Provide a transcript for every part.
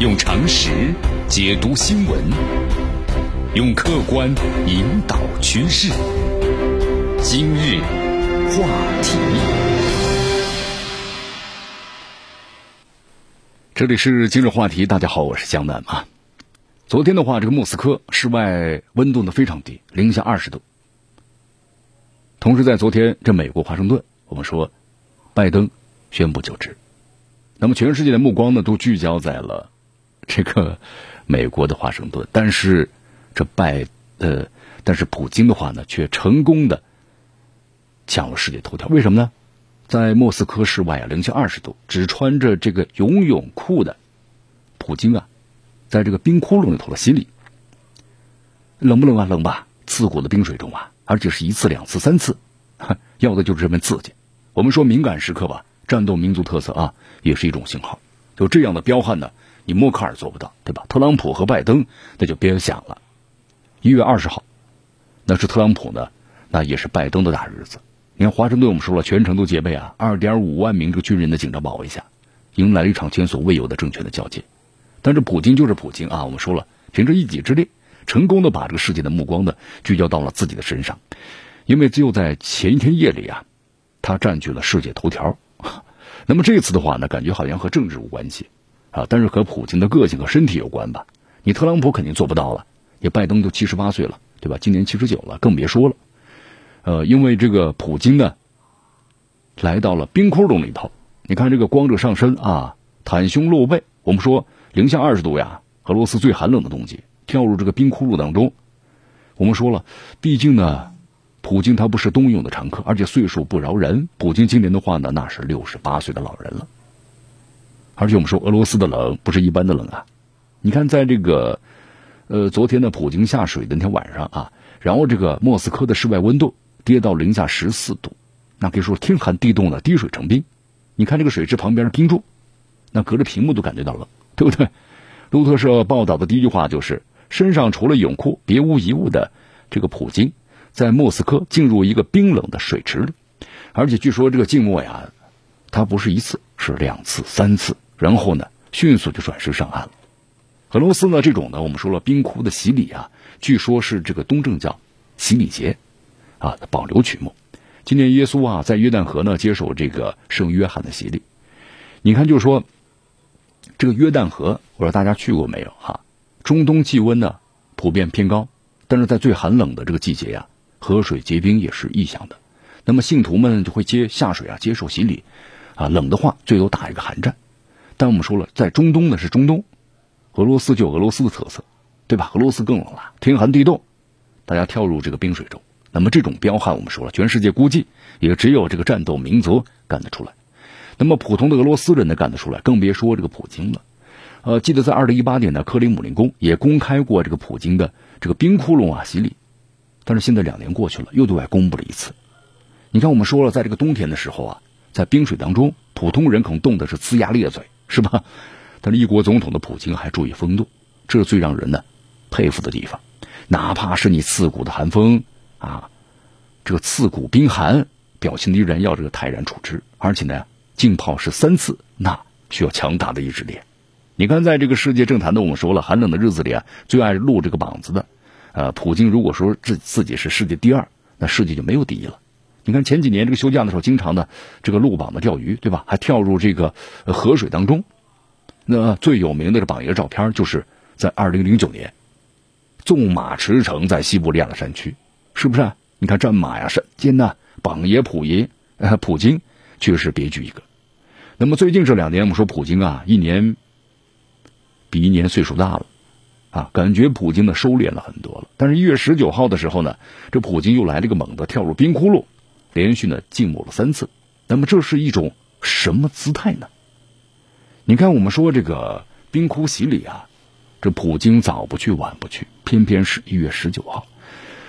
用常识解读新闻，用客观引导趋势。今日话题，这里是今日话题。大家好，我是江南啊。昨天的话，这个莫斯科室外温度呢非常低，零下二十度。同时，在昨天，这美国华盛顿，我们说，拜登宣布就职。那么，全世界的目光呢，都聚焦在了这个美国的华盛顿。但是，这拜呃，但是普京的话呢，却成功的抢了世界头条。为什么呢？在莫斯科室外啊，零下二十度，只穿着这个游泳裤的普京啊，在这个冰窟窿里头的心里，冷不冷啊？冷吧，刺骨的冰水中啊，而且是一次、两次、三次，要的就是这份刺激。我们说敏感时刻吧。战斗民族特色啊，也是一种信号。就这样的彪悍呢，你默克尔做不到，对吧？特朗普和拜登那就别想了。一月二十号，那是特朗普呢，那也是拜登的大日子。你看华盛顿，我们说了，全程都戒备啊，二点五万名这个军人的紧张保卫下，迎来了一场前所未有的政权的交接。但是普京就是普京啊，我们说了，凭着一己之力，成功的把这个世界的目光呢聚焦到了自己的身上。因为只有在前一天夜里啊，他占据了世界头条。那么这次的话呢，感觉好像和政治无关系，啊，但是和普京的个性和身体有关吧？你特朗普肯定做不到了，你拜登都七十八岁了，对吧？今年七十九了，更别说了。呃，因为这个普京呢，来到了冰窟窿里头，你看这个光着上身啊，袒胸露背，我们说零下二十度呀，俄罗斯最寒冷的冬季，跳入这个冰窟窿当中。我们说了，毕竟呢。普京他不是冬泳的常客，而且岁数不饶人。普京今年的话呢，那是六十八岁的老人了。而且我们说俄罗斯的冷不是一般的冷啊！你看，在这个呃昨天的普京下水的那天晚上啊，然后这个莫斯科的室外温度跌到零下十四度，那可以说天寒地冻的，滴水成冰。你看这个水池旁边的冰柱，那隔着屏幕都感觉到冷，对不对？路透社报道的第一句话就是身上除了泳裤别无一物的这个普京。在莫斯科进入一个冰冷的水池里，而且据说这个静默呀，它不是一次，是两次、三次，然后呢，迅速就转身上岸了。俄罗斯呢，这种呢，我们说了冰窟的洗礼啊，据说是这个东正教洗礼节啊保留曲目。今年耶稣啊，在约旦河呢接受这个圣约翰的洗礼。你看，就是说这个约旦河，我说大家去过没有哈？中东气温呢普遍偏高，但是在最寒冷的这个季节呀。河水结冰也是异象的，那么信徒们就会接下水啊，接受洗礼，啊，冷的话最多打一个寒战。但我们说了，在中东呢是中东，俄罗斯就有俄罗斯的特色，对吧？俄罗斯更冷了，天寒地冻，大家跳入这个冰水中。那么这种彪悍，我们说了，全世界估计也只有这个战斗民族干得出来。那么普通的俄罗斯人呢干得出来，更别说这个普京了。呃，记得在二零一八年呢，克里姆林宫也公开过这个普京的这个冰窟窿啊洗礼。但是现在两年过去了，又对外公布了一次。你看，我们说了，在这个冬天的时候啊，在冰水当中，普通人可能冻的是龇牙咧嘴，是吧？但是一国总统的普京还注意风度，这是最让人呢佩服的地方。哪怕是你刺骨的寒风啊，这个刺骨冰寒，表现的依然要这个泰然处之。而且呢，浸泡是三次，那需要强大的意志力。你看，在这个世界政坛的，我们说了，寒冷的日子里啊，最爱露这个膀子的。呃，普京如果说自自己是世界第二，那世界就没有第一了。你看前几年这个休假的时候，经常的这个露膀的钓鱼，对吧？还跳入这个河水当中。那最有名的这榜爷照片，就是在二零零九年，纵马驰骋在西伯利亚的山区，是不是？你看战马呀，山间呐，榜爷普爷，呃，普京确实别具一格。那么最近这两年，我们说普京啊，一年比一年岁数大了。啊，感觉普京呢收敛了很多了。但是，一月十九号的时候呢，这普京又来了个猛的，跳入冰窟窿，连续呢静默了三次。那么，这是一种什么姿态呢？你看，我们说这个冰窟洗礼啊，这普京早不去晚不去，偏偏是一月十九号，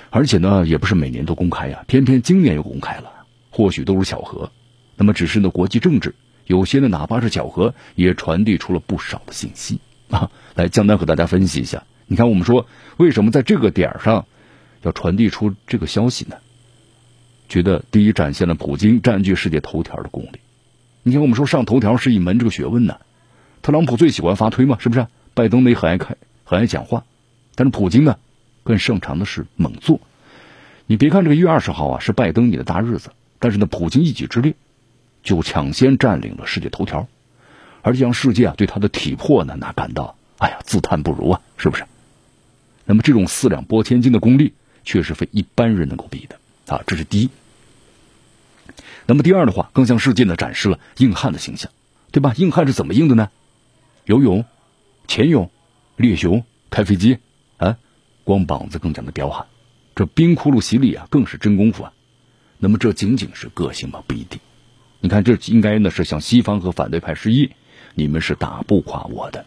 而且呢，也不是每年都公开呀，偏偏今年又公开了，或许都是巧合。那么，只是呢，国际政治有些呢，哪怕是巧合，也传递出了不少的信息。啊，来江南和大家分析一下。你看，我们说为什么在这个点上要传递出这个消息呢？觉得第一展现了普京占据世界头条的功力。你看，我们说上头条是一门这个学问呢。特朗普最喜欢发推嘛，是不是？拜登呢也很爱开，很爱讲话，但是普京呢更擅长的是猛做。你别看这个一月二十号啊是拜登你的大日子，但是呢，普京一己之力就抢先占领了世界头条，而且让世界啊对他的体魄呢那感到哎呀自叹不如啊，是不是？那么这种四两拨千斤的功力，确实非一般人能够比的啊，这是第一。那么第二的话，更向世界呢展示了硬汉的形象，对吧？硬汉是怎么硬的呢？游泳、潜泳、猎熊、开飞机，啊，光膀子更加的彪悍。这冰窟窿洗礼啊，更是真功夫啊。那么这仅仅是个性吗？不一定。你看，这应该呢是向西方和反对派示意，你们是打不垮我的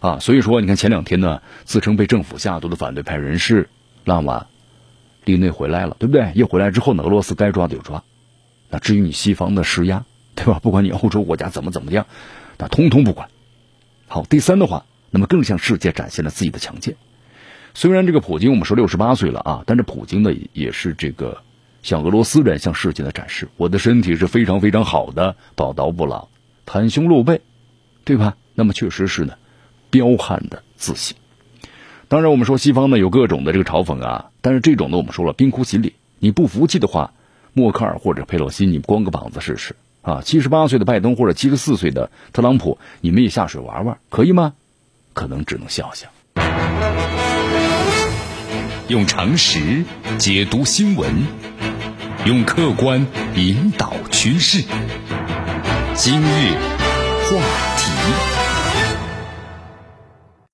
啊。所以说，你看前两天呢，自称被政府下毒的反对派人士拉瓦利内回来了，对不对？一回来之后呢，俄罗斯该抓的就抓。那至于你西方的施压，对吧？不管你欧洲国家怎么怎么样，那通通不管。好，第三的话，那么更向世界展现了自己的强健。虽然这个普京我们说六十八岁了啊，但是普京呢也是这个向俄罗斯人向世界的展示，我的身体是非常非常好的，宝刀不老，袒胸露背，对吧？那么确实是呢，彪悍的自信。当然，我们说西方呢有各种的这个嘲讽啊，但是这种呢我们说了冰窟洗礼，你不服气的话。默克尔或者佩洛西，你光个膀子试试啊！七十八岁的拜登或者七十四岁的特朗普，你们也下水玩玩，可以吗？可能只能笑笑。用常识解读新闻，用客观引导趋势。今日话题。